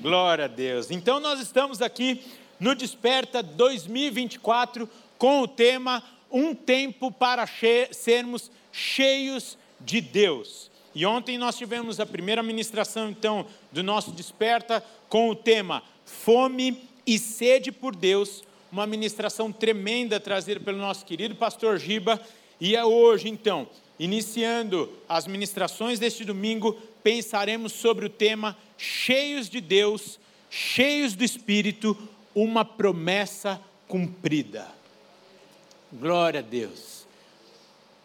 Glória a Deus. Então nós estamos aqui no Desperta 2024 com o tema Um tempo para che sermos cheios de Deus. E ontem nós tivemos a primeira ministração então do nosso Desperta com o tema Fome e sede por Deus, uma ministração tremenda trazida pelo nosso querido pastor Giba, e é hoje então, iniciando as ministrações deste domingo, pensaremos sobre o tema cheios de Deus, cheios do Espírito, uma promessa cumprida. Glória a Deus.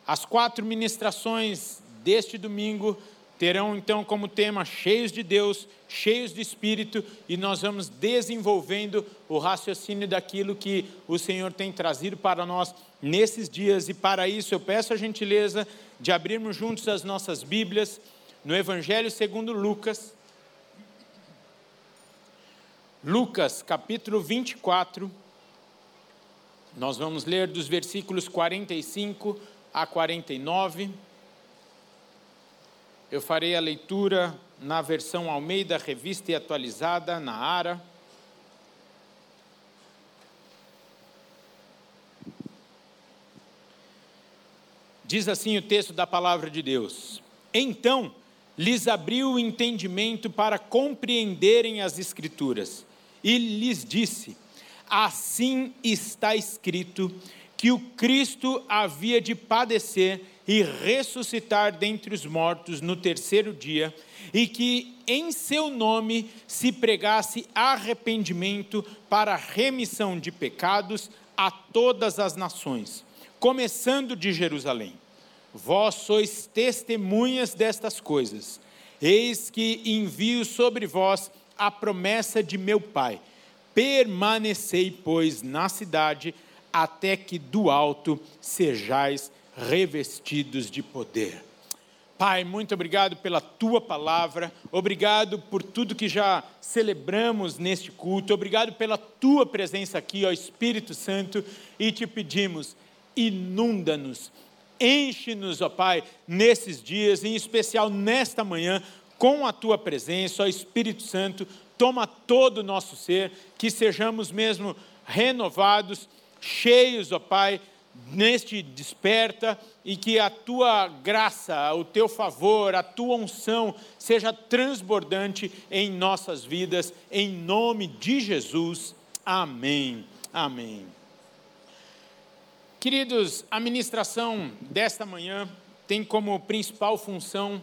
As quatro ministrações deste domingo terão então como tema cheios de Deus, cheios de Espírito, e nós vamos desenvolvendo o raciocínio daquilo que o Senhor tem trazido para nós nesses dias. E para isso eu peço a gentileza de abrirmos juntos as nossas Bíblias no Evangelho segundo Lucas. Lucas capítulo 24. Nós vamos ler dos versículos 45 a 49. Eu farei a leitura na versão Almeida, revista e atualizada, na ARA. Diz assim o texto da palavra de Deus: Então lhes abriu o entendimento para compreenderem as Escrituras, e lhes disse: Assim está escrito que o Cristo havia de padecer e ressuscitar dentre os mortos no terceiro dia, e que em seu nome se pregasse arrependimento para remissão de pecados a todas as nações, começando de Jerusalém. Vós sois testemunhas destas coisas. Eis que envio sobre vós a promessa de meu Pai. Permanecei, pois, na cidade, até que do alto sejais revestidos de poder. Pai, muito obrigado pela tua palavra, obrigado por tudo que já celebramos neste culto, obrigado pela tua presença aqui, ó Espírito Santo, e te pedimos, inunda-nos Enche-nos, ó Pai, nesses dias, em especial nesta manhã, com a tua presença, ó Espírito Santo, toma todo o nosso ser, que sejamos mesmo renovados, cheios, ó Pai, neste desperta e que a tua graça, o teu favor, a tua unção seja transbordante em nossas vidas, em nome de Jesus. Amém. Amém. Queridos, a ministração desta manhã tem como principal função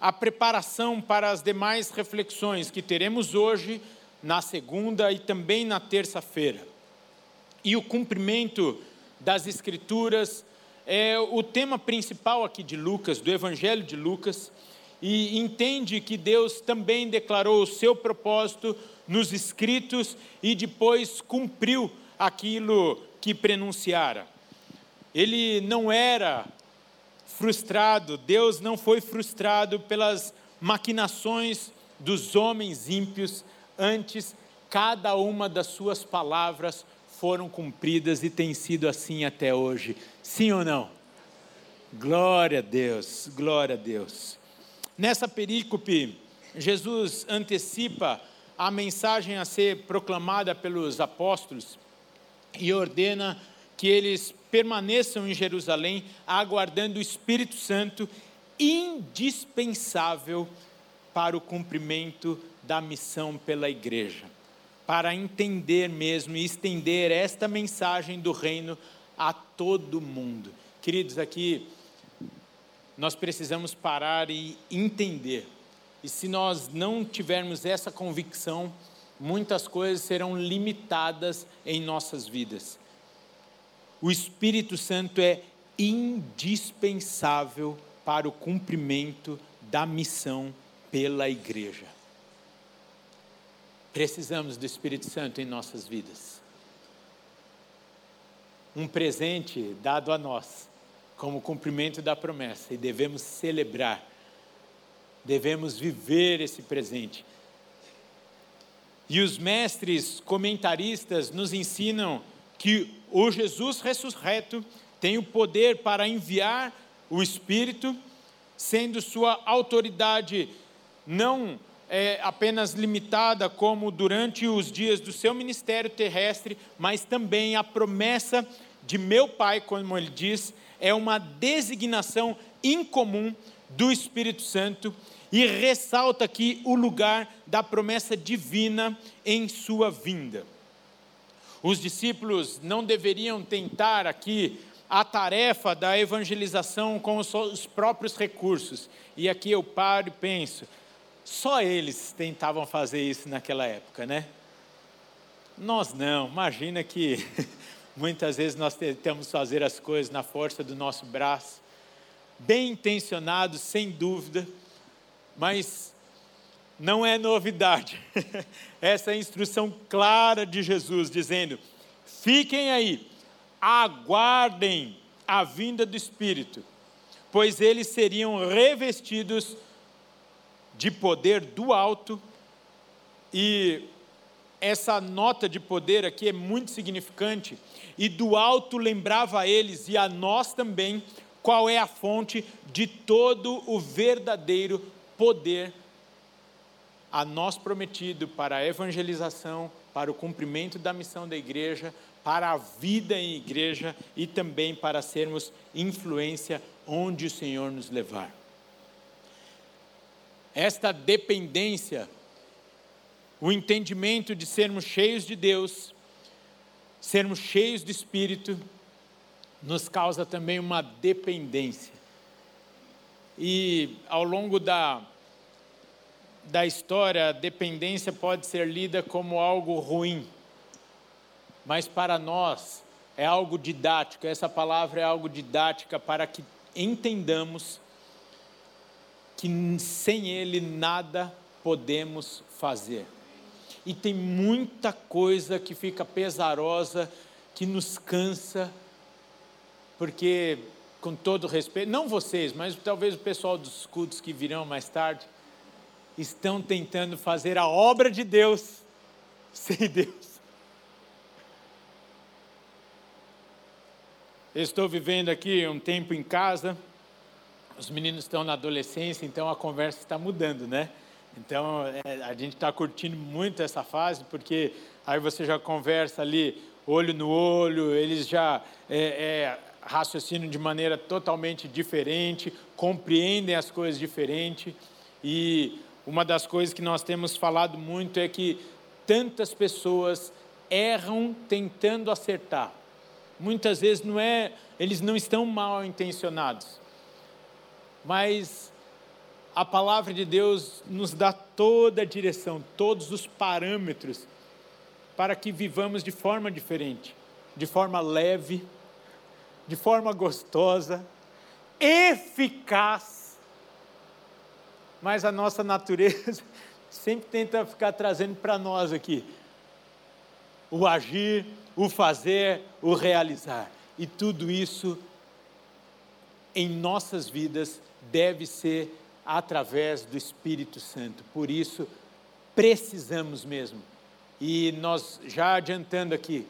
a preparação para as demais reflexões que teremos hoje, na segunda e também na terça-feira. E o cumprimento das Escrituras é o tema principal aqui de Lucas, do Evangelho de Lucas, e entende que Deus também declarou o seu propósito nos escritos e depois cumpriu aquilo que prenunciara. Ele não era frustrado, Deus não foi frustrado pelas maquinações dos homens ímpios, antes cada uma das suas palavras foram cumpridas e tem sido assim até hoje. Sim ou não? Glória a Deus, glória a Deus. Nessa perícope, Jesus antecipa a mensagem a ser proclamada pelos apóstolos e ordena que eles permaneçam em Jerusalém, aguardando o Espírito Santo, indispensável para o cumprimento da missão pela igreja, para entender mesmo e estender esta mensagem do reino a todo mundo. Queridos, aqui nós precisamos parar e entender. E se nós não tivermos essa convicção, muitas coisas serão limitadas em nossas vidas o Espírito Santo é indispensável para o cumprimento da missão pela igreja. Precisamos do Espírito Santo em nossas vidas. Um presente dado a nós, como cumprimento da promessa, e devemos celebrar, devemos viver esse presente. E os mestres comentaristas nos ensinam que o Jesus ressurreto tem o poder para enviar o Espírito, sendo sua autoridade não é, apenas limitada como durante os dias do seu ministério terrestre, mas também a promessa de meu Pai, como ele diz, é uma designação incomum do Espírito Santo e ressalta aqui o lugar da promessa divina em sua vinda. Os discípulos não deveriam tentar aqui a tarefa da evangelização com os próprios recursos. E aqui eu paro e penso, só eles tentavam fazer isso naquela época, né? Nós não. Imagina que muitas vezes nós tentamos fazer as coisas na força do nosso braço, bem intencionados, sem dúvida, mas não é novidade. Essa instrução clara de Jesus, dizendo: fiquem aí, aguardem a vinda do Espírito, pois eles seriam revestidos de poder do alto, e essa nota de poder aqui é muito significante, e do alto lembrava a eles e a nós também qual é a fonte de todo o verdadeiro poder a nós prometido para a evangelização, para o cumprimento da missão da igreja, para a vida em igreja e também para sermos influência onde o Senhor nos levar. Esta dependência, o entendimento de sermos cheios de Deus, sermos cheios do Espírito, nos causa também uma dependência. E ao longo da da história, a dependência pode ser lida como algo ruim, mas para nós é algo didático, essa palavra é algo didática para que entendamos que sem Ele nada podemos fazer. E tem muita coisa que fica pesarosa, que nos cansa, porque, com todo respeito, não vocês, mas talvez o pessoal dos cultos que virão mais tarde, estão tentando fazer a obra de Deus sem Deus. estou vivendo aqui um tempo em casa, os meninos estão na adolescência, então a conversa está mudando, né? Então é, a gente está curtindo muito essa fase, porque aí você já conversa ali, olho no olho, eles já é, é, raciocinam de maneira totalmente diferente, compreendem as coisas diferente e uma das coisas que nós temos falado muito é que tantas pessoas erram tentando acertar. Muitas vezes não é, eles não estão mal intencionados. Mas a palavra de Deus nos dá toda a direção, todos os parâmetros para que vivamos de forma diferente, de forma leve, de forma gostosa, eficaz mas a nossa natureza sempre tenta ficar trazendo para nós aqui o agir, o fazer, o realizar. E tudo isso em nossas vidas deve ser através do Espírito Santo. Por isso, precisamos mesmo. E nós, já adiantando aqui,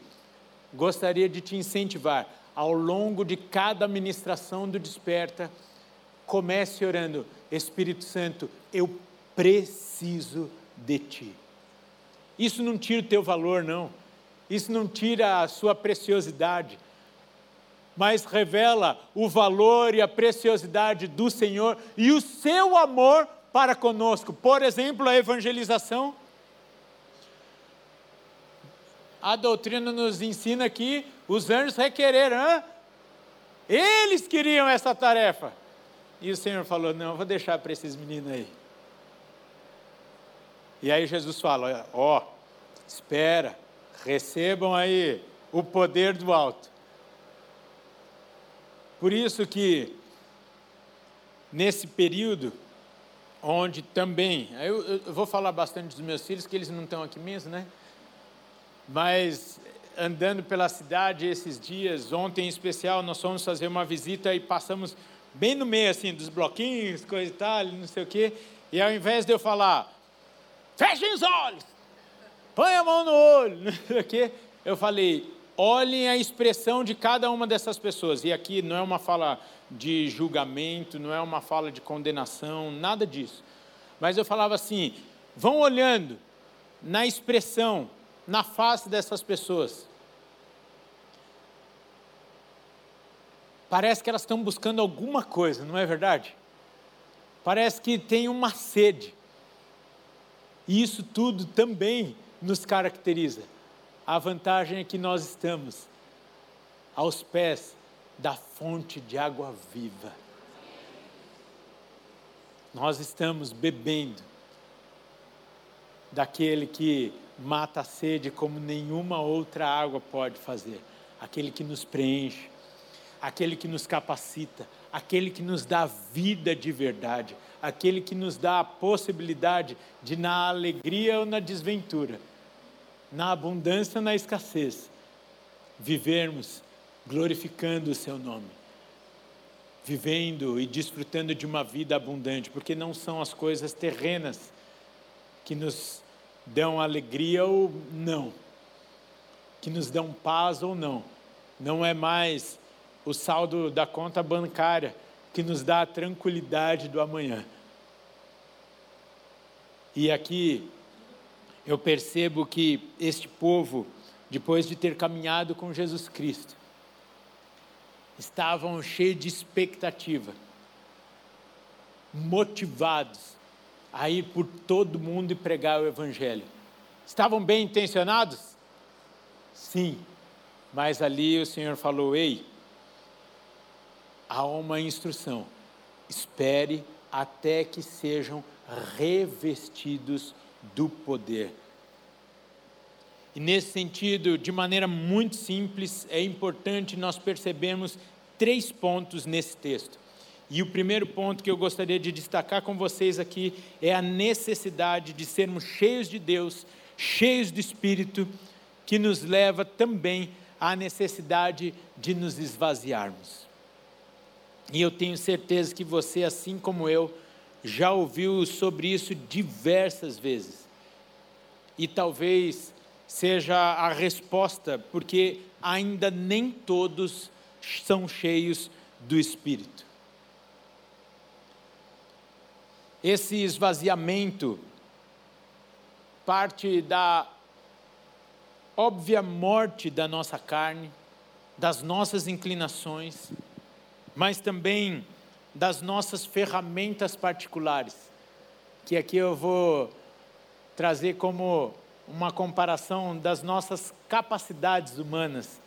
gostaria de te incentivar, ao longo de cada ministração do Desperta, comece orando Espírito Santo, eu preciso de Ti. Isso não tira o teu valor, não. Isso não tira a sua preciosidade, mas revela o valor e a preciosidade do Senhor e o seu amor para conosco. Por exemplo, a evangelização. A doutrina nos ensina que os anjos requereram, eles queriam essa tarefa. E o Senhor falou: Não, vou deixar para esses meninos aí. E aí Jesus fala: Ó, espera, recebam aí o poder do alto. Por isso que, nesse período, onde também, eu, eu vou falar bastante dos meus filhos, que eles não estão aqui mesmo, né? Mas andando pela cidade esses dias, ontem em especial, nós fomos fazer uma visita e passamos bem no meio assim dos bloquinhos, coisa e tal, não sei o quê. E ao invés de eu falar, fechem os olhos, põe a mão no olho, não sei o quê, eu falei, olhem a expressão de cada uma dessas pessoas. E aqui não é uma fala de julgamento, não é uma fala de condenação, nada disso. Mas eu falava assim: vão olhando na expressão, na face dessas pessoas. Parece que elas estão buscando alguma coisa, não é verdade? Parece que tem uma sede. E isso tudo também nos caracteriza. A vantagem é que nós estamos aos pés da fonte de água viva. Nós estamos bebendo daquele que mata a sede como nenhuma outra água pode fazer, aquele que nos preenche, aquele que nos capacita, aquele que nos dá vida de verdade, aquele que nos dá a possibilidade de, na alegria ou na desventura, na abundância ou na escassez, vivermos glorificando o Seu nome, vivendo e desfrutando de uma vida abundante, porque não são as coisas terrenas que nos dão alegria ou não, que nos dão paz ou não, não é mais o saldo da conta bancária que nos dá a tranquilidade do amanhã. E aqui eu percebo que este povo, depois de ter caminhado com Jesus Cristo, estavam cheios de expectativa, motivados a ir por todo mundo e pregar o Evangelho. Estavam bem intencionados? Sim, mas ali o Senhor falou: Ei, há uma instrução, espere até que sejam revestidos do poder. E nesse sentido, de maneira muito simples, é importante nós percebermos três pontos nesse texto. E o primeiro ponto que eu gostaria de destacar com vocês aqui é a necessidade de sermos cheios de Deus, cheios do Espírito, que nos leva também à necessidade de nos esvaziarmos. E eu tenho certeza que você, assim como eu, já ouviu sobre isso diversas vezes. E talvez seja a resposta, porque ainda nem todos são cheios do Espírito. Esse esvaziamento parte da óbvia morte da nossa carne, das nossas inclinações, mas também das nossas ferramentas particulares, que aqui eu vou trazer como uma comparação das nossas capacidades humanas,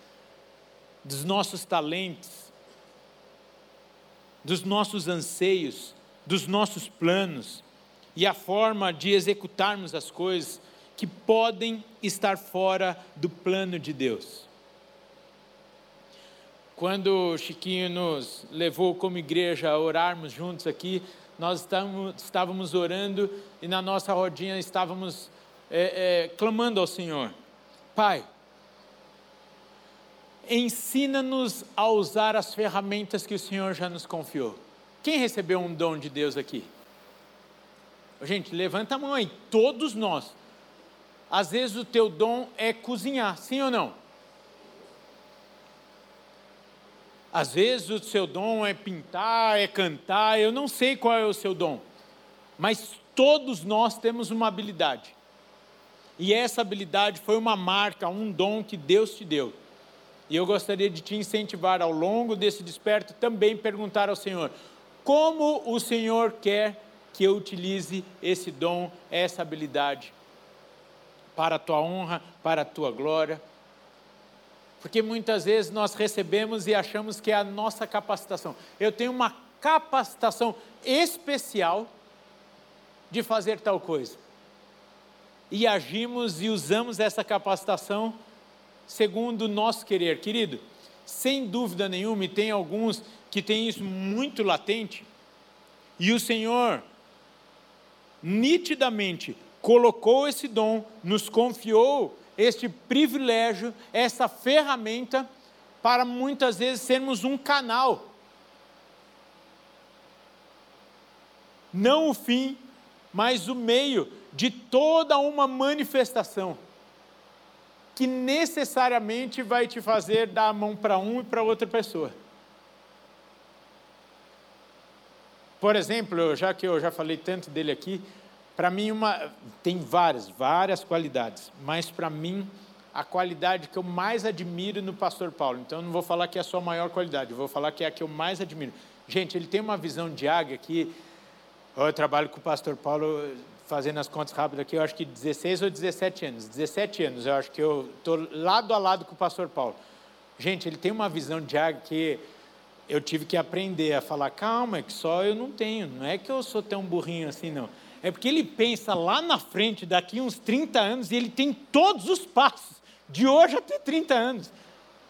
dos nossos talentos, dos nossos anseios, dos nossos planos e a forma de executarmos as coisas que podem estar fora do plano de Deus. Quando o Chiquinho nos levou como igreja a orarmos juntos aqui, nós estávamos orando e na nossa rodinha estávamos é, é, clamando ao Senhor: Pai, ensina-nos a usar as ferramentas que o Senhor já nos confiou. Quem recebeu um dom de Deus aqui? Gente, levanta a mão aí, todos nós. Às vezes o teu dom é cozinhar, sim ou não? Às vezes o seu dom é pintar, é cantar, eu não sei qual é o seu dom, mas todos nós temos uma habilidade. E essa habilidade foi uma marca, um dom que Deus te deu. E eu gostaria de te incentivar ao longo desse desperto também perguntar ao Senhor: como o Senhor quer que eu utilize esse dom, essa habilidade, para a tua honra, para a tua glória. Porque muitas vezes nós recebemos e achamos que é a nossa capacitação. Eu tenho uma capacitação especial de fazer tal coisa. E agimos e usamos essa capacitação segundo o nosso querer. Querido, sem dúvida nenhuma, e tem alguns que têm isso muito latente, e o Senhor nitidamente colocou esse dom, nos confiou este privilégio, essa ferramenta, para muitas vezes sermos um canal. Não o fim, mas o meio de toda uma manifestação que necessariamente vai te fazer dar a mão para um e para outra pessoa. Por exemplo, já que eu já falei tanto dele aqui, para mim uma tem várias, várias qualidades, mas para mim a qualidade que eu mais admiro no pastor Paulo. Então eu não vou falar que é a sua maior qualidade, eu vou falar que é a que eu mais admiro. Gente, ele tem uma visão de águia que eu trabalho com o pastor Paulo fazendo as contas rápidas aqui, eu acho que 16 ou 17 anos. 17 anos, eu acho que eu estou lado a lado com o pastor Paulo. Gente, ele tem uma visão de águia que eu tive que aprender a falar, calma, é que só eu não tenho, não é que eu sou tão burrinho assim, não. É porque ele pensa lá na frente, daqui uns 30 anos, e ele tem todos os passos, de hoje até 30 anos.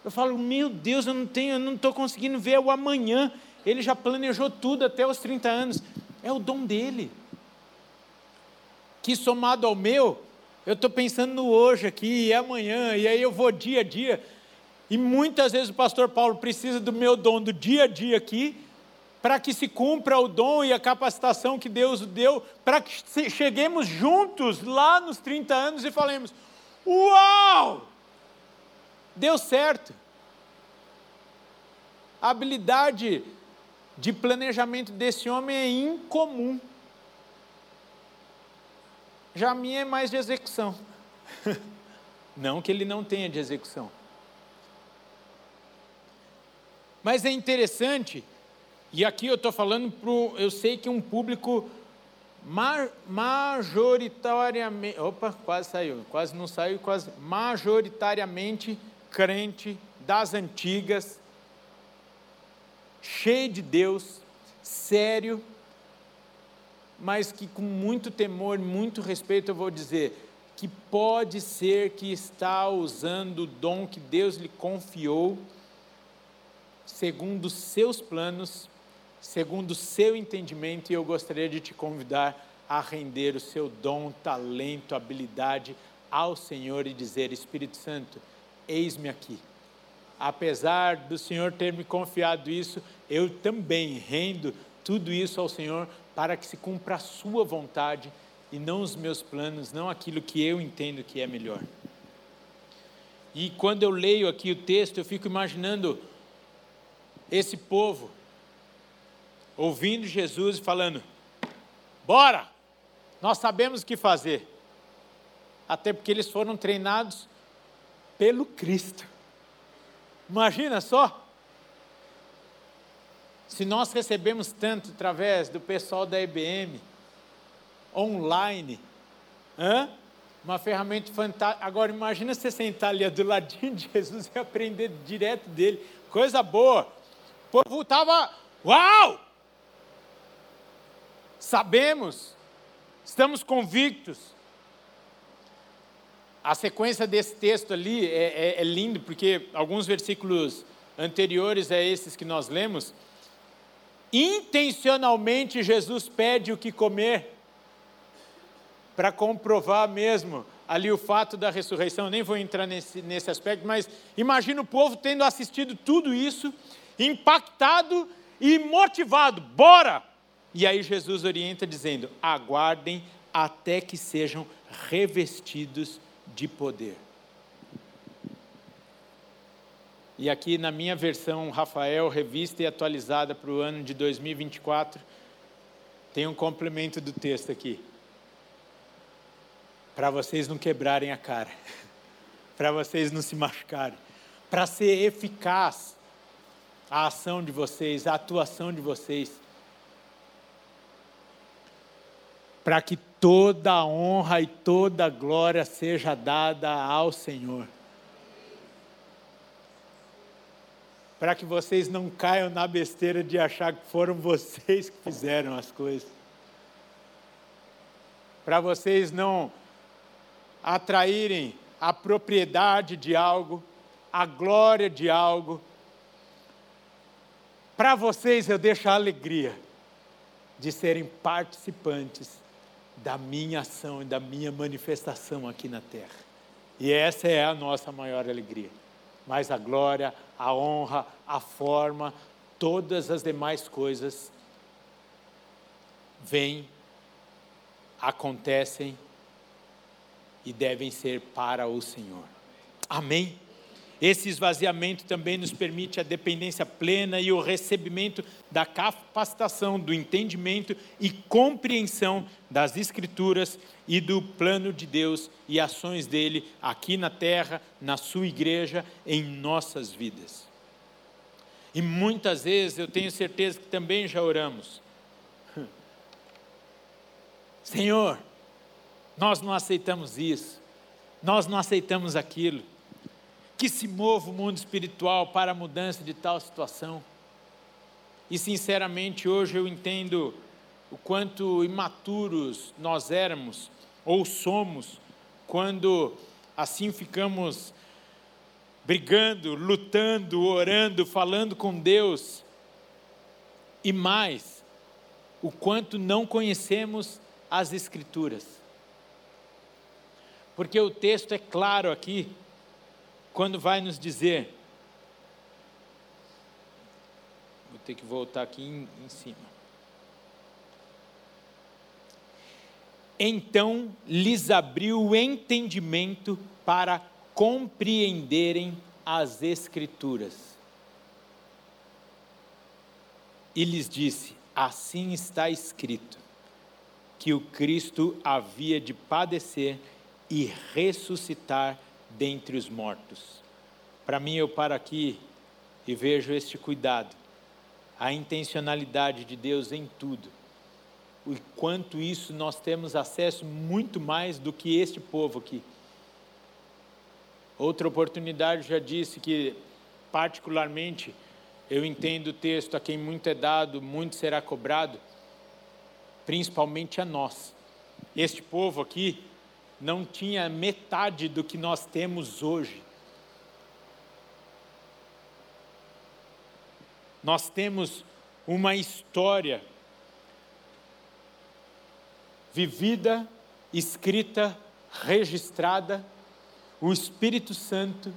Eu falo, meu Deus, eu não tenho, eu não estou conseguindo ver o amanhã. Ele já planejou tudo até os 30 anos. É o dom dele. Que somado ao meu, eu estou pensando no hoje aqui e amanhã, e aí eu vou dia a dia. E muitas vezes o pastor Paulo precisa do meu dom do dia a dia aqui, para que se cumpra o dom e a capacitação que Deus deu, para que cheguemos juntos lá nos 30 anos e falemos: Uau! Deu certo. A habilidade de planejamento desse homem é incomum. Já a minha é mais de execução. Não que ele não tenha de execução. Mas é interessante, e aqui eu estou falando para eu sei que um público majoritariamente, opa, quase saiu, quase não saiu, quase, majoritariamente crente das antigas, cheio de Deus, sério, mas que com muito temor, muito respeito eu vou dizer que pode ser que está usando o dom que Deus lhe confiou segundo seus planos, segundo o seu entendimento, e eu gostaria de te convidar a render o seu dom, talento, habilidade ao Senhor e dizer: Espírito Santo, eis-me aqui. Apesar do Senhor ter me confiado isso, eu também rendo tudo isso ao Senhor para que se cumpra a Sua vontade e não os meus planos, não aquilo que eu entendo que é melhor. E quando eu leio aqui o texto, eu fico imaginando esse povo ouvindo Jesus e falando: Bora, nós sabemos o que fazer. Até porque eles foram treinados pelo Cristo. Imagina só. Se nós recebemos tanto através do pessoal da IBM, online, hã? uma ferramenta fantástica. Agora, imagina você sentar ali do ladinho de Jesus e aprender direto dele. Coisa boa povo estava, uau! Sabemos, estamos convictos. A sequência desse texto ali é, é, é lindo, porque alguns versículos anteriores a esses que nós lemos, intencionalmente Jesus pede o que comer, para comprovar mesmo ali o fato da ressurreição, nem vou entrar nesse, nesse aspecto, mas imagina o povo tendo assistido tudo isso impactado e motivado, bora! E aí Jesus orienta dizendo: aguardem até que sejam revestidos de poder. E aqui na minha versão Rafael, revista e atualizada para o ano de 2024, tem um complemento do texto aqui. Para vocês não quebrarem a cara, para vocês não se machucarem, para ser eficaz a ação de vocês, a atuação de vocês, para que toda a honra e toda a glória seja dada ao Senhor. Para que vocês não caiam na besteira de achar que foram vocês que fizeram as coisas. Para vocês não atraírem a propriedade de algo, a glória de algo, para vocês eu deixo a alegria de serem participantes da minha ação e da minha manifestação aqui na terra. E essa é a nossa maior alegria. Mas a glória, a honra, a forma, todas as demais coisas vêm, acontecem e devem ser para o Senhor. Amém? Esse esvaziamento também nos permite a dependência plena e o recebimento da capacitação, do entendimento e compreensão das Escrituras e do plano de Deus e ações dele aqui na terra, na sua igreja, em nossas vidas. E muitas vezes eu tenho certeza que também já oramos. Senhor, nós não aceitamos isso, nós não aceitamos aquilo que se mova o mundo espiritual para a mudança de tal situação. E sinceramente, hoje eu entendo o quanto imaturos nós éramos ou somos quando assim ficamos brigando, lutando, orando, falando com Deus. E mais, o quanto não conhecemos as Escrituras. Porque o texto é claro aqui, quando vai nos dizer. Vou ter que voltar aqui em, em cima. Então lhes abriu o entendimento para compreenderem as Escrituras. E lhes disse: Assim está escrito, que o Cristo havia de padecer e ressuscitar dentre os mortos. Para mim, eu paro aqui e vejo este cuidado, a intencionalidade de Deus em tudo. E quanto isso nós temos acesso muito mais do que este povo aqui. Outra oportunidade já disse que, particularmente, eu entendo o texto: a quem muito é dado, muito será cobrado, principalmente a nós. Este povo aqui não tinha metade do que nós temos hoje. Nós temos uma história vivida, escrita, registrada, o Espírito Santo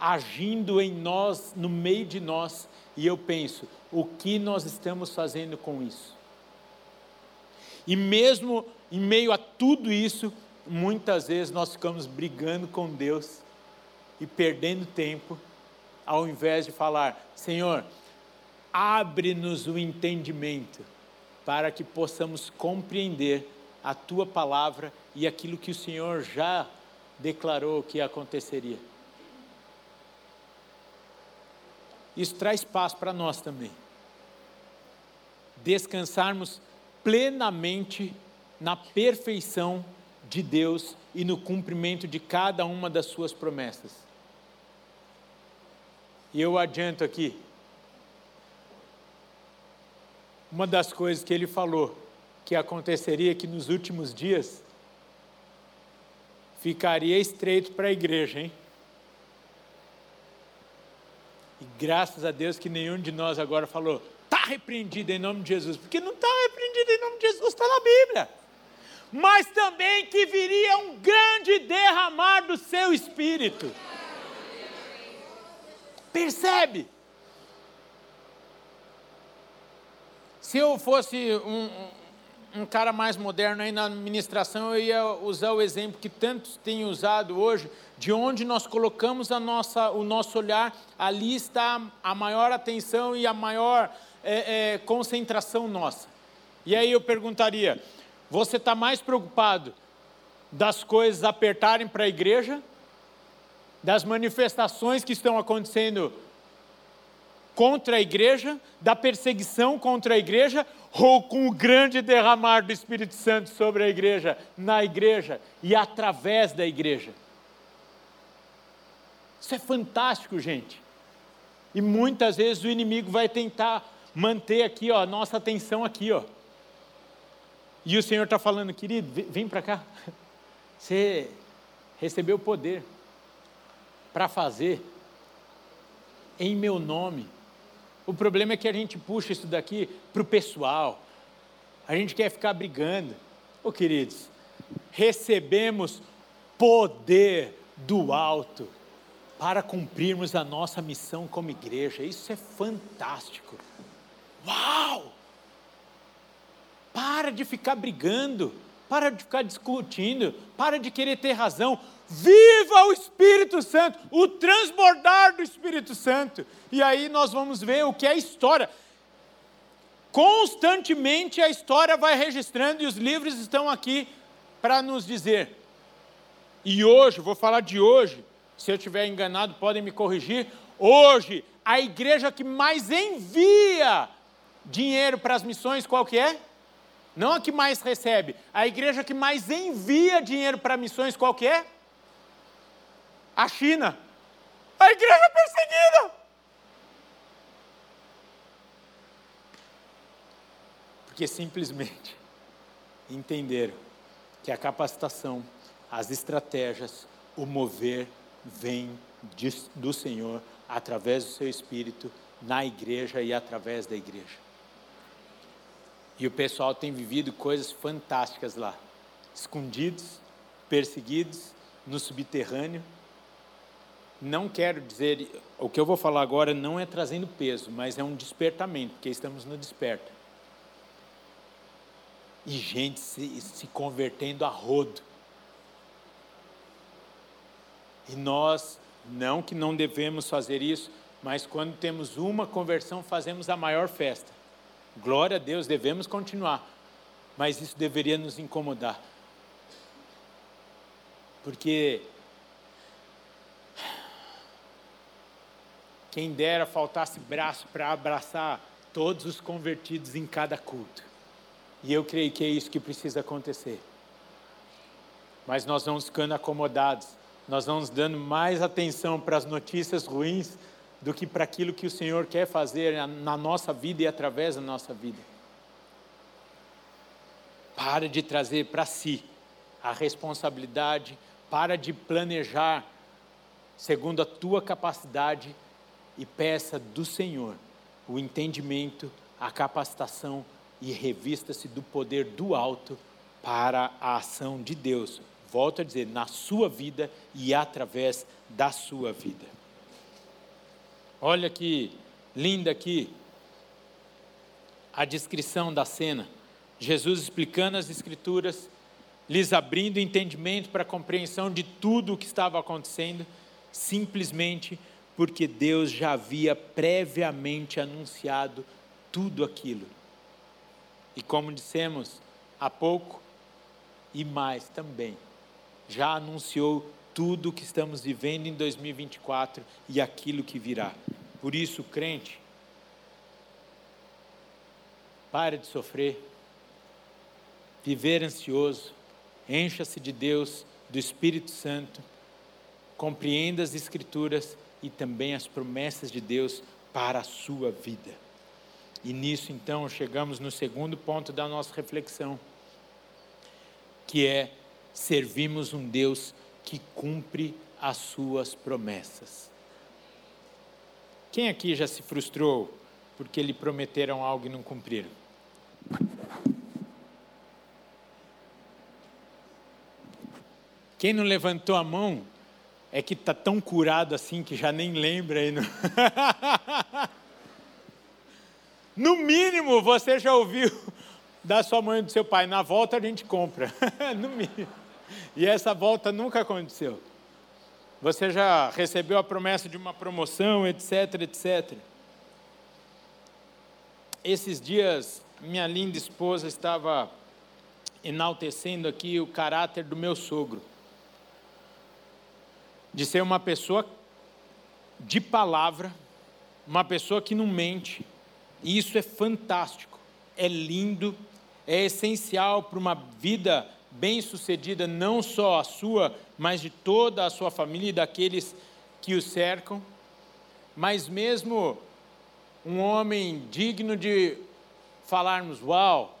agindo em nós, no meio de nós, e eu penso, o que nós estamos fazendo com isso? E mesmo em meio a tudo isso, muitas vezes nós ficamos brigando com Deus e perdendo tempo, ao invés de falar: Senhor, abre-nos o entendimento para que possamos compreender a tua palavra e aquilo que o Senhor já declarou que aconteceria. Isso traz paz para nós também. Descansarmos plenamente na perfeição de Deus e no cumprimento de cada uma das suas promessas. E eu adianto aqui, uma das coisas que ele falou que aconteceria que nos últimos dias ficaria estreito para a igreja, hein? E graças a Deus que nenhum de nós agora falou, está repreendido em nome de Jesus, porque não está repreendido em nome de Jesus, está na Bíblia mas também que viria um grande derramar do seu espírito. Percebe? Se eu fosse um, um cara mais moderno aí na administração, eu ia usar o exemplo que tantos têm usado hoje, de onde nós colocamos a nossa, o nosso olhar, ali está a maior atenção e a maior é, é, concentração nossa. E aí eu perguntaria: você está mais preocupado das coisas apertarem para a igreja, das manifestações que estão acontecendo contra a igreja, da perseguição contra a igreja, ou com o grande derramar do Espírito Santo sobre a igreja, na igreja e através da igreja. Isso é fantástico, gente. E muitas vezes o inimigo vai tentar manter aqui, ó, a nossa atenção aqui, ó. E o Senhor está falando, querido, vem para cá. Você recebeu poder para fazer em meu nome. O problema é que a gente puxa isso daqui para o pessoal. A gente quer ficar brigando. Ô oh, queridos, recebemos poder do alto para cumprirmos a nossa missão como igreja. Isso é fantástico. Uau! Para de ficar brigando. para de ficar discutindo, para de querer ter razão. Viva o Espírito Santo, o transbordar do Espírito Santo. E aí nós vamos ver o que é história. Constantemente a história vai registrando e os livros estão aqui para nos dizer. E hoje, vou falar de hoje, se eu estiver enganado, podem me corrigir. Hoje, a igreja que mais envia dinheiro para as missões, qual que é? Não a que mais recebe. A igreja que mais envia dinheiro para missões, qual que é? A China. A igreja perseguida. Porque simplesmente entenderam que a capacitação, as estratégias, o mover vem do Senhor através do seu Espírito na igreja e através da igreja. E o pessoal tem vivido coisas fantásticas lá, escondidos, perseguidos, no subterrâneo. Não quero dizer, o que eu vou falar agora não é trazendo peso, mas é um despertamento, porque estamos no desperta. E gente se, se convertendo a rodo. E nós, não que não devemos fazer isso, mas quando temos uma conversão, fazemos a maior festa. Glória a Deus, devemos continuar. Mas isso deveria nos incomodar. Porque quem dera faltasse braço para abraçar todos os convertidos em cada culto. E eu creio que é isso que precisa acontecer. Mas nós vamos ficando acomodados, nós vamos dando mais atenção para as notícias ruins do que para aquilo que o Senhor quer fazer na nossa vida e através da nossa vida. Para de trazer para si a responsabilidade, para de planejar segundo a tua capacidade e peça do Senhor o entendimento, a capacitação e revista-se do poder do alto para a ação de Deus. Volto a dizer, na sua vida e através da sua vida. Olha que linda aqui a descrição da cena. Jesus explicando as Escrituras, lhes abrindo entendimento para a compreensão de tudo o que estava acontecendo, simplesmente porque Deus já havia previamente anunciado tudo aquilo. E como dissemos há pouco, e mais também, já anunciou tudo o que estamos vivendo em 2024 e aquilo que virá. Por isso, crente, pare de sofrer, viver ansioso, encha-se de Deus, do Espírito Santo, compreenda as Escrituras e também as promessas de Deus para a sua vida. E nisso, então, chegamos no segundo ponto da nossa reflexão, que é servimos um Deus que cumpre as suas promessas. Quem aqui já se frustrou porque lhe prometeram algo e não cumpriram? Quem não levantou a mão é que está tão curado assim que já nem lembra. E não... no mínimo, você já ouviu da sua mãe e do seu pai: na volta a gente compra. no mínimo. E essa volta nunca aconteceu. Você já recebeu a promessa de uma promoção, etc, etc. Esses dias, minha linda esposa estava enaltecendo aqui o caráter do meu sogro. De ser uma pessoa de palavra, uma pessoa que não mente. E isso é fantástico, é lindo, é essencial para uma vida bem-sucedida, não só a sua, mas de toda a sua família e daqueles que o cercam, mas mesmo um homem digno de falarmos, uau,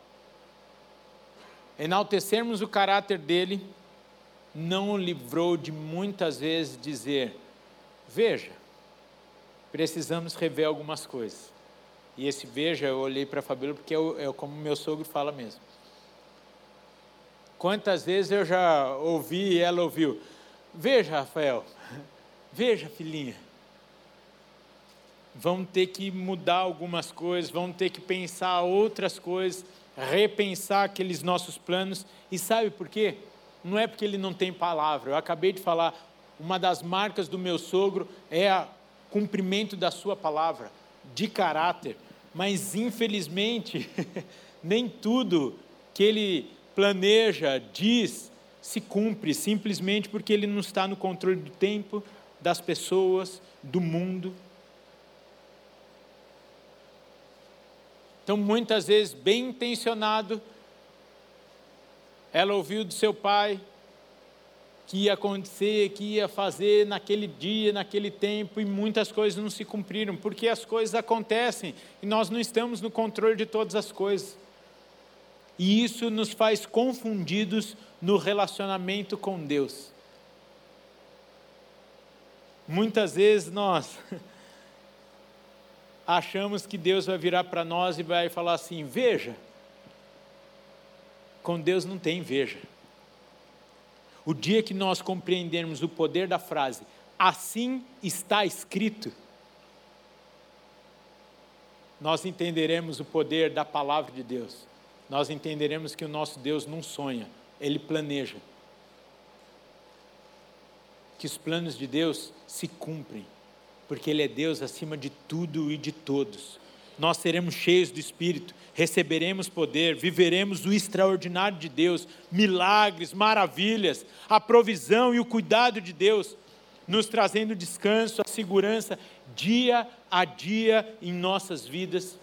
enaltecermos o caráter dele, não o livrou de muitas vezes dizer: veja, precisamos rever algumas coisas. E esse veja, eu olhei para a porque é, é como meu sogro fala mesmo. Quantas vezes eu já ouvi e ela ouviu: Veja, Rafael, veja, filhinha, vamos ter que mudar algumas coisas, vamos ter que pensar outras coisas, repensar aqueles nossos planos. E sabe por quê? Não é porque ele não tem palavra. Eu acabei de falar, uma das marcas do meu sogro é o cumprimento da sua palavra, de caráter. Mas, infelizmente, nem tudo que ele planeja, diz, se cumpre, simplesmente porque ele não está no controle do tempo, das pessoas, do mundo. Então, muitas vezes, bem intencionado, ela ouviu do seu pai que ia acontecer, que ia fazer naquele dia, naquele tempo, e muitas coisas não se cumpriram, porque as coisas acontecem e nós não estamos no controle de todas as coisas. E isso nos faz confundidos no relacionamento com Deus. Muitas vezes nós achamos que Deus vai virar para nós e vai falar assim: veja, com Deus não tem veja. O dia que nós compreendermos o poder da frase, assim está escrito, nós entenderemos o poder da palavra de Deus. Nós entenderemos que o nosso Deus não sonha, ele planeja. Que os planos de Deus se cumprem porque Ele é Deus acima de tudo e de todos. Nós seremos cheios do Espírito, receberemos poder, viveremos o extraordinário de Deus, milagres, maravilhas, a provisão e o cuidado de Deus, nos trazendo descanso, a segurança dia a dia em nossas vidas,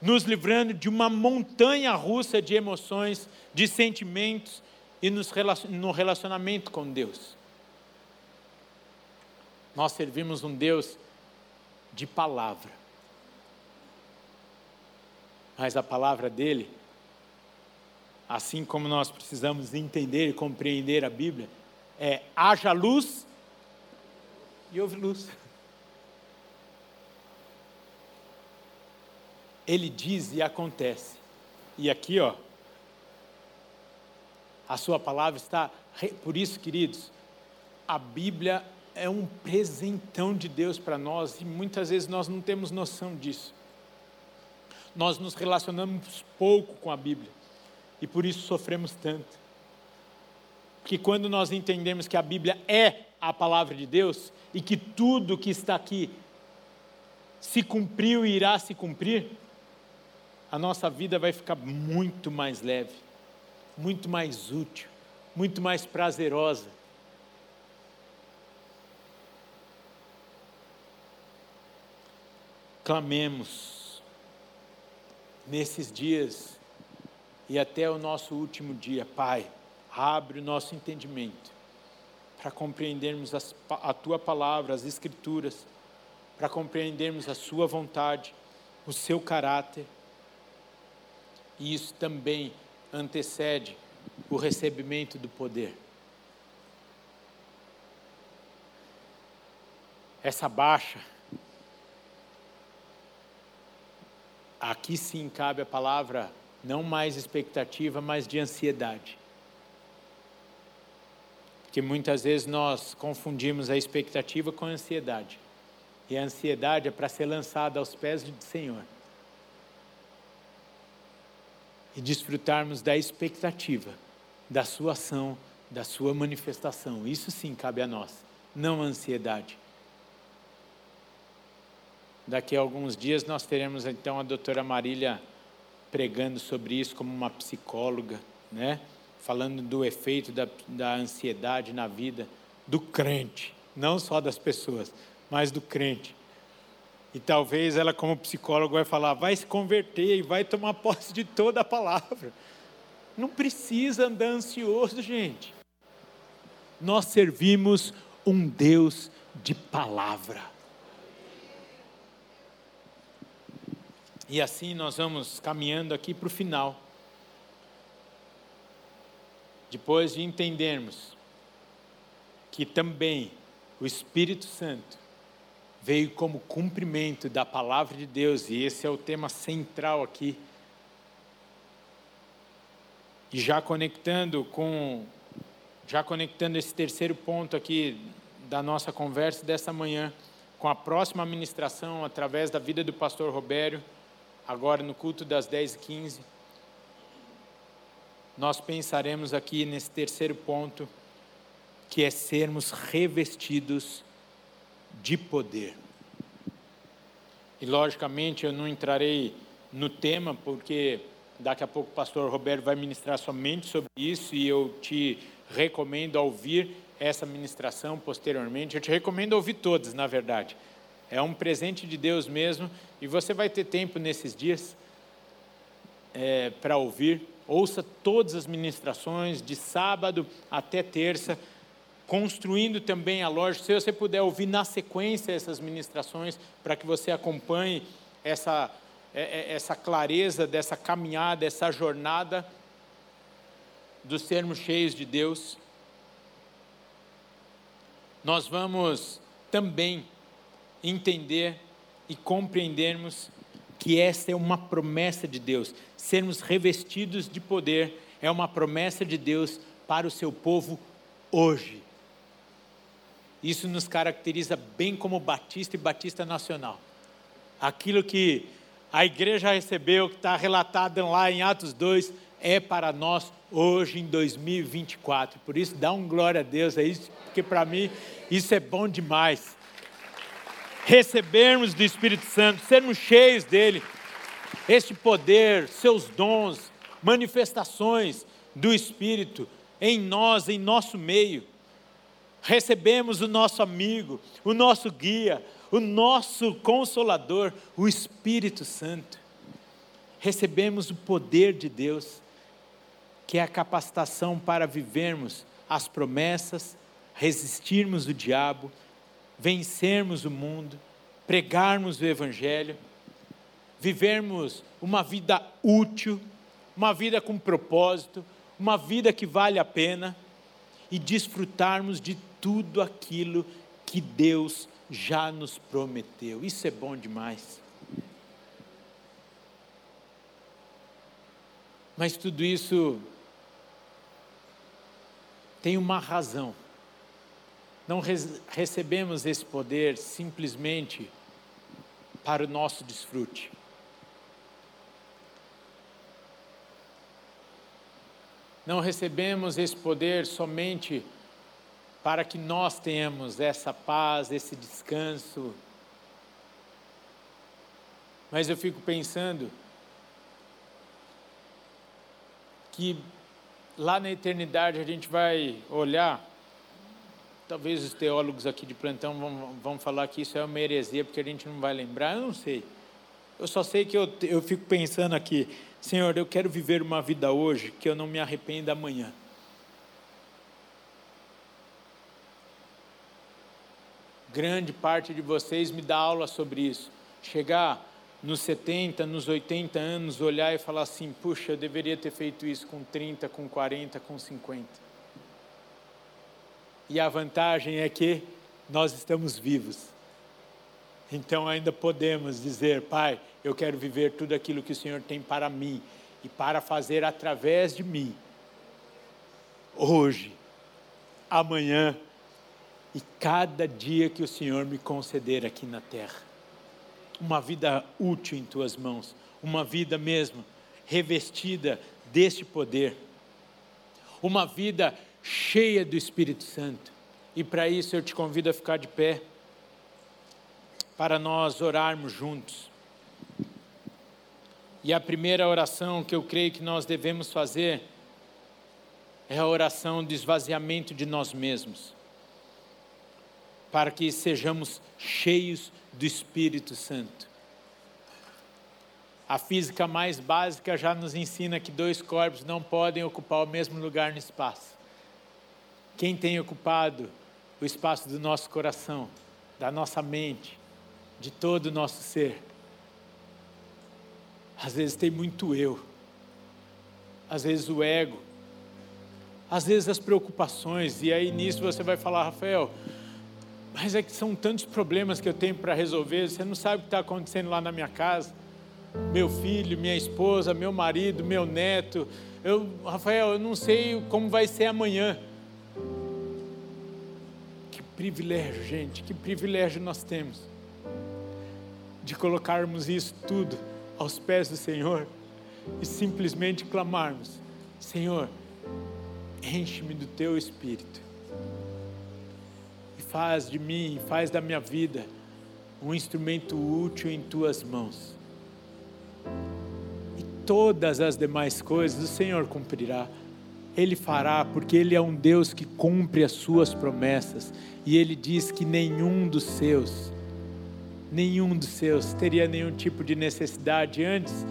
nos livrando de uma montanha russa de emoções, de sentimentos e no relacionamento com Deus. Nós servimos um Deus de palavra. Mas a palavra dele, assim como nós precisamos entender e compreender a Bíblia, é haja luz e houve luz. Ele diz e acontece. E aqui, ó, a sua palavra está, por isso, queridos, a Bíblia é um presentão de Deus para nós e muitas vezes nós não temos noção disso. Nós nos relacionamos pouco com a Bíblia e por isso sofremos tanto. Porque quando nós entendemos que a Bíblia é a palavra de Deus e que tudo que está aqui se cumpriu e irá se cumprir, a nossa vida vai ficar muito mais leve, muito mais útil, muito mais prazerosa clamemos nesses dias e até o nosso último dia, Pai, abre o nosso entendimento para compreendermos as, a tua palavra, as Escrituras, para compreendermos a Sua vontade, o seu caráter. E isso também antecede o recebimento do poder. Essa baixa aqui sim cabe a palavra não mais expectativa, mas de ansiedade. Porque muitas vezes nós confundimos a expectativa com a ansiedade. E a ansiedade é para ser lançada aos pés do Senhor. E desfrutarmos da expectativa, da sua ação, da sua manifestação. Isso sim cabe a nós, não a ansiedade. Daqui a alguns dias nós teremos então a doutora Marília pregando sobre isso como uma psicóloga, né? falando do efeito da, da ansiedade na vida do crente, não só das pessoas, mas do crente. E talvez ela, como psicóloga, vai falar: vai se converter e vai tomar posse de toda a palavra. Não precisa andar ansioso, gente. Nós servimos um Deus de palavra. E assim nós vamos caminhando aqui para o final. Depois de entendermos que também o Espírito Santo veio como cumprimento da palavra de Deus, e esse é o tema central aqui. E já conectando com já conectando esse terceiro ponto aqui da nossa conversa dessa manhã com a próxima ministração através da vida do pastor Robério agora no culto das 10h15, nós pensaremos aqui nesse terceiro ponto, que é sermos revestidos de poder. E logicamente eu não entrarei no tema, porque daqui a pouco o pastor Roberto vai ministrar somente sobre isso e eu te recomendo ouvir essa ministração posteriormente. Eu te recomendo ouvir todas, na verdade. É um presente de Deus mesmo e você vai ter tempo nesses dias é, para ouvir. Ouça todas as ministrações, de sábado até terça, construindo também a loja. Se você puder ouvir na sequência essas ministrações, para que você acompanhe essa, é, é, essa clareza dessa caminhada, essa jornada dos sermos cheios de Deus. Nós vamos também entender e compreendermos que essa é uma promessa de Deus. Sermos revestidos de poder é uma promessa de Deus para o seu povo hoje. Isso nos caracteriza bem como Batista e Batista Nacional. Aquilo que a igreja recebeu, que está relatado lá em Atos 2, é para nós hoje em 2024. Por isso, dá um glória a Deus a isso, porque para mim isso é bom demais recebermos do Espírito Santo, sermos cheios dele, este poder, seus dons, manifestações do Espírito em nós, em nosso meio. Recebemos o nosso amigo, o nosso guia, o nosso consolador, o Espírito Santo. Recebemos o poder de Deus, que é a capacitação para vivermos as promessas, resistirmos o diabo, vencermos o mundo, pregarmos o Evangelho, vivermos uma vida útil, uma vida com propósito, uma vida que vale a pena e desfrutarmos de tudo aquilo que Deus já nos prometeu. Isso é bom demais. Mas tudo isso tem uma razão. Não recebemos esse poder simplesmente para o nosso desfrute. Não recebemos esse poder somente para que nós tenhamos essa paz, esse descanso. Mas eu fico pensando que lá na eternidade a gente vai olhar Talvez os teólogos aqui de plantão vão, vão falar que isso é uma heresia, porque a gente não vai lembrar, eu não sei. Eu só sei que eu, eu fico pensando aqui, Senhor, eu quero viver uma vida hoje que eu não me arrependa amanhã. Grande parte de vocês me dá aula sobre isso. Chegar nos 70, nos 80 anos, olhar e falar assim: puxa, eu deveria ter feito isso com 30, com 40, com 50 e a vantagem é que nós estamos vivos. Então ainda podemos dizer, Pai, eu quero viver tudo aquilo que o Senhor tem para mim e para fazer através de mim. Hoje, amanhã e cada dia que o Senhor me conceder aqui na terra. Uma vida útil em tuas mãos, uma vida mesmo revestida deste poder. Uma vida cheia do Espírito Santo. E para isso eu te convido a ficar de pé, para nós orarmos juntos. E a primeira oração que eu creio que nós devemos fazer é a oração de esvaziamento de nós mesmos, para que sejamos cheios do Espírito Santo. A física mais básica já nos ensina que dois corpos não podem ocupar o mesmo lugar no espaço. Quem tem ocupado o espaço do nosso coração, da nossa mente, de todo o nosso ser? Às vezes tem muito eu, às vezes o ego, às vezes as preocupações, e aí nisso você vai falar, Rafael, mas é que são tantos problemas que eu tenho para resolver, você não sabe o que está acontecendo lá na minha casa, meu filho, minha esposa, meu marido, meu neto, eu, Rafael, eu não sei como vai ser amanhã. Privilégio, gente, que privilégio nós temos de colocarmos isso tudo aos pés do Senhor e simplesmente clamarmos: Senhor, enche-me do teu espírito faz de mim, faz da minha vida um instrumento útil em tuas mãos. E todas as demais coisas o Senhor cumprirá. Ele fará, porque Ele é um Deus que cumpre as suas promessas. E Ele diz que nenhum dos seus, nenhum dos seus teria nenhum tipo de necessidade. Antes,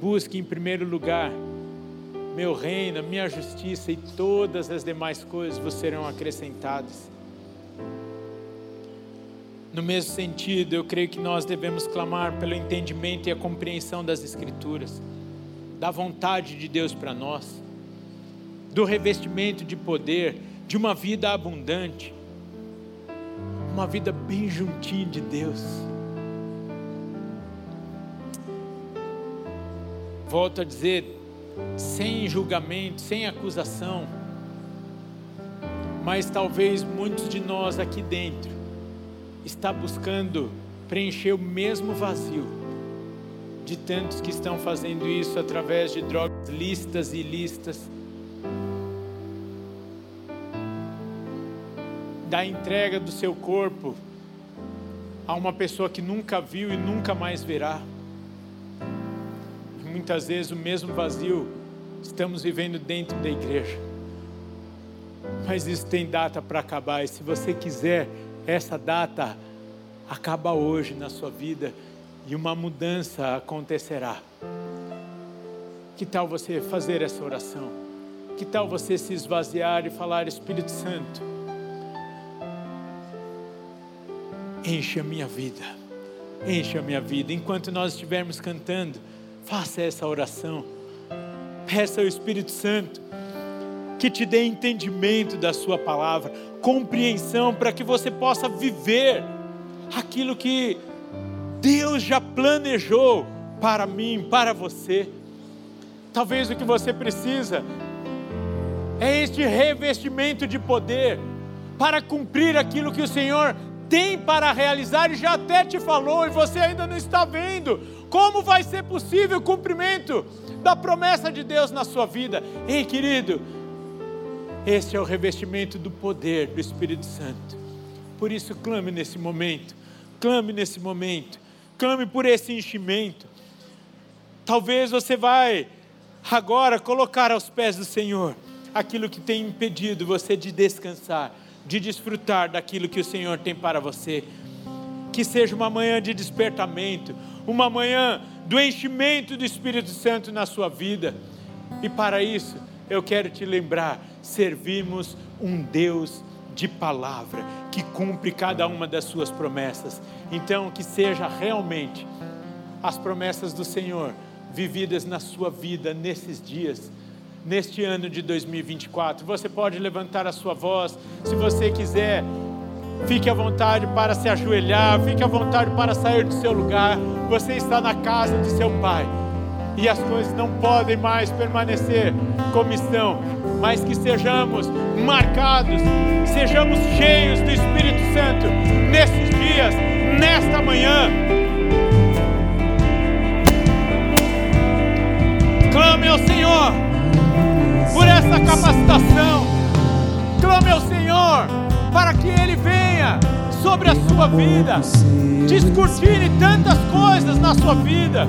busque em primeiro lugar meu reino, minha justiça e todas as demais coisas vos serão acrescentadas. No mesmo sentido, eu creio que nós devemos clamar pelo entendimento e a compreensão das Escrituras, da vontade de Deus para nós, do revestimento de poder, de uma vida abundante, uma vida bem juntinho de Deus. Volto a dizer, sem julgamento, sem acusação. Mas talvez muitos de nós aqui dentro está buscando preencher o mesmo vazio de tantos que estão fazendo isso através de drogas listas e listas. Da entrega do seu corpo a uma pessoa que nunca viu e nunca mais verá muitas vezes o mesmo vazio estamos vivendo dentro da igreja. Mas isso tem data para acabar, e se você quiser, essa data acaba hoje na sua vida e uma mudança acontecerá. Que tal você fazer essa oração? Que tal você se esvaziar e falar, Espírito Santo, enche a minha vida, enche a minha vida. Enquanto nós estivermos cantando, Faça essa oração. Peça ao Espírito Santo que te dê entendimento da Sua palavra, compreensão para que você possa viver aquilo que Deus já planejou para mim, para você. Talvez o que você precisa é este revestimento de poder para cumprir aquilo que o Senhor tem para realizar e já até te falou e você ainda não está vendo. Como vai ser possível o cumprimento da promessa de Deus na sua vida? Ei, querido, este é o revestimento do poder do Espírito Santo. Por isso, clame nesse momento, clame nesse momento, clame por esse enchimento. Talvez você vai agora colocar aos pés do Senhor aquilo que tem impedido você de descansar de desfrutar daquilo que o Senhor tem para você. Que seja uma manhã de despertamento, uma manhã do enchimento do Espírito Santo na sua vida. E para isso, eu quero te lembrar: servimos um Deus de palavra que cumpre cada uma das suas promessas. Então, que seja realmente as promessas do Senhor vividas na sua vida nesses dias neste ano de 2024. Você pode levantar a sua voz, se você quiser. Fique à vontade para se ajoelhar, fique à vontade para sair do seu lugar. Você está na casa de seu Pai. E as coisas não podem mais permanecer como estão, mas que sejamos marcados, sejamos cheios do Espírito Santo nesses dias, nesta manhã. Clame ao Senhor por essa capacitação. Clame ao Senhor para que Ele venha sobre a sua vida, descortine tantas coisas na sua vida,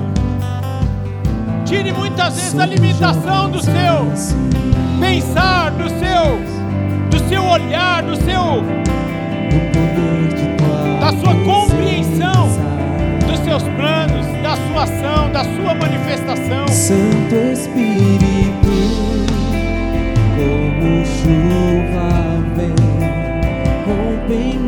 tire muitas vezes a limitação do seu pensar, do seu, do seu olhar, do seu, da sua compreensão dos seus planos, da sua ação, da sua manifestação. Santo Espírito como chuva vem,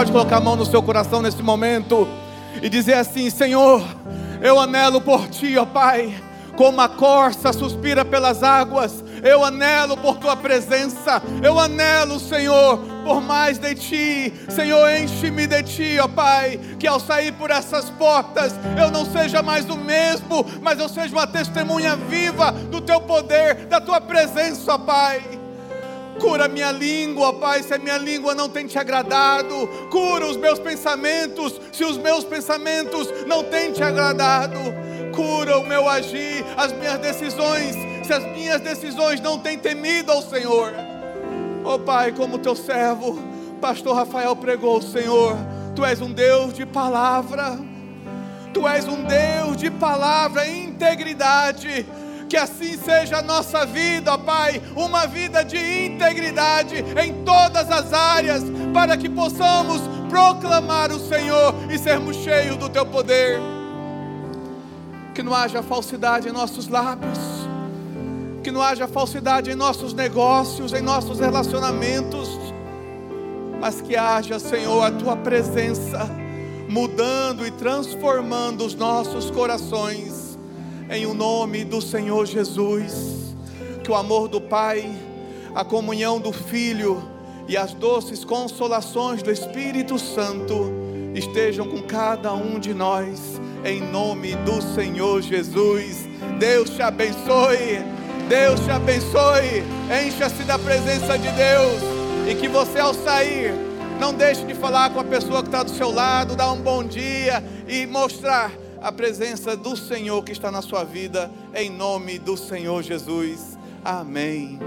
pode colocar a mão no seu coração nesse momento e dizer assim: Senhor, eu anelo por ti, ó Pai. Como a corça suspira pelas águas, Eu anelo por tua presença. Eu anelo, Senhor, por mais de ti. Senhor, enche-me de ti, ó Pai. Que ao sair por essas portas, eu não seja mais o mesmo, mas eu seja uma testemunha viva do teu poder, da tua presença, ó Pai. Cura minha língua, Pai, se a minha língua não tem te agradado. Cura os meus pensamentos, se os meus pensamentos não têm te agradado. Cura o meu agir, as minhas decisões, se as minhas decisões não têm temido ao Senhor. Oh Pai, como teu servo, pastor Rafael pregou, Senhor, tu és um Deus de palavra. Tu és um Deus de palavra e integridade. Que assim seja a nossa vida, ó Pai, uma vida de integridade em todas as áreas, para que possamos proclamar o Senhor e sermos cheios do Teu poder. Que não haja falsidade em nossos lábios, que não haja falsidade em nossos negócios, em nossos relacionamentos, mas que haja, Senhor, a Tua presença mudando e transformando os nossos corações em o nome do Senhor Jesus. Que o amor do Pai, a comunhão do Filho e as doces consolações do Espírito Santo estejam com cada um de nós, em nome do Senhor Jesus. Deus te abençoe, Deus te abençoe, encha-se da presença de Deus e que você, ao sair, não deixe de falar com a pessoa que está do seu lado, dar um bom dia e mostrar a presença do Senhor que está na sua vida, em nome do Senhor Jesus. Amém.